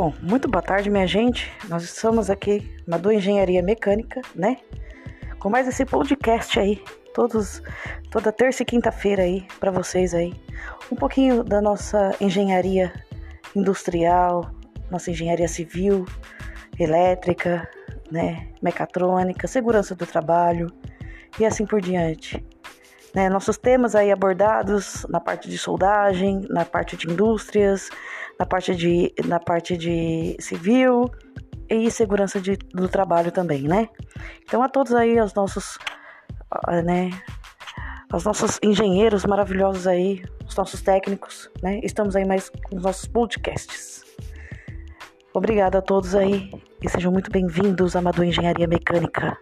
Bom, muito boa tarde, minha gente. Nós estamos aqui na do Engenharia Mecânica, né? Com mais esse podcast aí, todos, toda terça e quinta-feira aí para vocês aí. Um pouquinho da nossa engenharia industrial, nossa engenharia civil, elétrica, né, mecatrônica, segurança do trabalho e assim por diante. Né, nossos temas aí abordados na parte de soldagem, na parte de indústrias, na parte de, na parte de civil e segurança de, do trabalho também, né? Então a todos aí, os nossos, né, os nossos engenheiros maravilhosos aí, os nossos técnicos, né? Estamos aí mais com os nossos podcasts. Obrigada a todos aí e sejam muito bem-vindos à Amador Engenharia Mecânica.